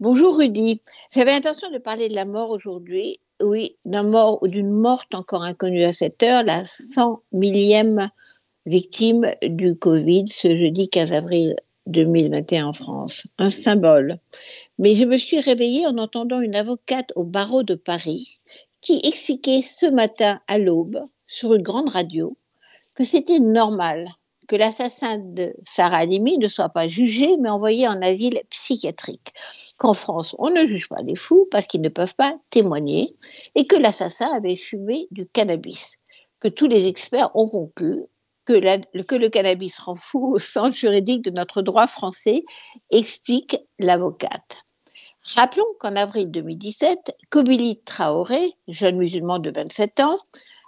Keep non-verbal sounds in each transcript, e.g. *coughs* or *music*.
Bonjour Rudy. J'avais l'intention de parler de la mort aujourd'hui. Oui, d'un mort ou d'une morte encore inconnue à cette heure, la 100 millième victime du Covid ce jeudi 15 avril 2021 en France. Un symbole. Mais je me suis réveillée en entendant une avocate au barreau de Paris qui expliquait ce matin à l'aube, sur une grande radio, que c'était normal que l'assassin de Sarah Halimi ne soit pas jugé mais envoyé en asile psychiatrique. Qu'en France, on ne juge pas les fous parce qu'ils ne peuvent pas témoigner et que l'assassin avait fumé du cannabis. Que tous les experts ont conclu que, que le cannabis rend fou au sens juridique de notre droit français, explique l'avocate. Rappelons qu'en avril 2017, Kobili Traoré, jeune musulman de 27 ans,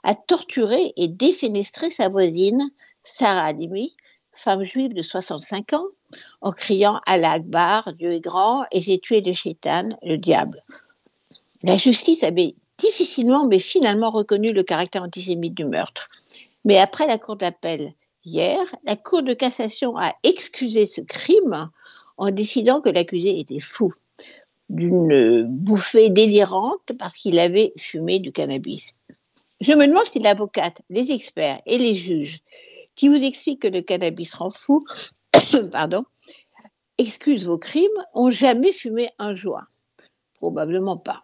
a torturé et défenestré sa voisine, Sarah Adimi, femme juive de 65 ans, en criant Allah Akbar, Dieu est grand, et j'ai tué le chétan, le diable. La justice avait difficilement mais finalement reconnu le caractère antisémite du meurtre. Mais après la cour d'appel hier, la cour de cassation a excusé ce crime en décidant que l'accusé était fou d'une bouffée délirante parce qu'il avait fumé du cannabis. Je me demande si l'avocate, les experts et les juges qui vous expliquent que le cannabis rend fou, *coughs* pardon, excuse vos crimes, ont jamais fumé un joint. Probablement pas.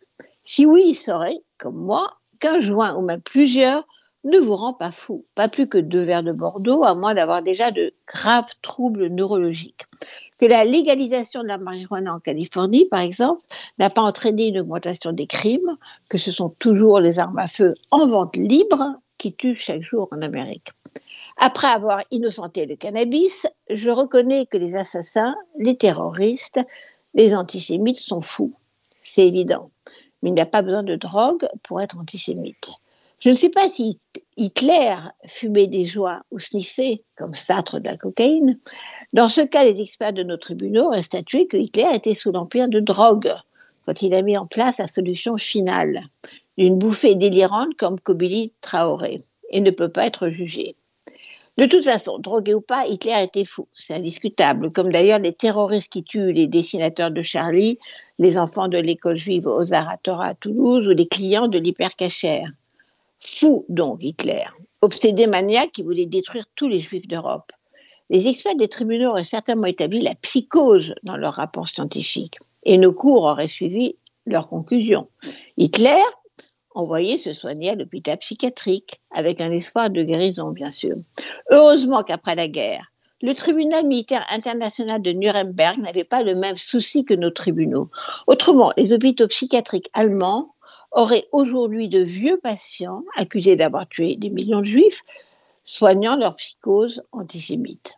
Si oui, ils sauraient, comme moi, qu'un joint ou même plusieurs ne vous rend pas fou, pas plus que deux verres de Bordeaux, à moins d'avoir déjà de graves troubles neurologiques. Que la légalisation de la marijuana en Californie, par exemple, n'a pas entraîné une augmentation des crimes, que ce sont toujours les armes à feu en vente libre qui tuent chaque jour en Amérique. Après avoir innocenté le cannabis, je reconnais que les assassins, les terroristes, les antisémites sont fous. C'est évident. Mais il n'y a pas besoin de drogue pour être antisémite. Je ne sais pas si Hitler fumait des joies ou sniffait, comme Sartre de la cocaïne. Dans ce cas, les experts de nos tribunaux ont statué que Hitler était sous l'empire de drogue quand il a mis en place la solution finale, d'une bouffée délirante comme Kobili Traoré, et ne peut pas être jugé. De toute façon, drogué ou pas, Hitler était fou, c'est indiscutable, comme d'ailleurs les terroristes qui tuent les dessinateurs de Charlie, les enfants de l'école juive aux Aratora à Toulouse ou les clients de l'hypercachère. Fou donc Hitler, obsédé maniaque qui voulait détruire tous les juifs d'Europe. Les experts des tribunaux auraient certainement établi la psychose dans leur rapport scientifique, et nos cours auraient suivi leurs conclusions. Hitler envoyé se soigner à l'hôpital psychiatrique, avec un espoir de guérison, bien sûr. Heureusement qu'après la guerre, le tribunal militaire international de Nuremberg n'avait pas le même souci que nos tribunaux. Autrement, les hôpitaux psychiatriques allemands auraient aujourd'hui de vieux patients accusés d'avoir tué des millions de juifs, soignant leur psychose antisémite.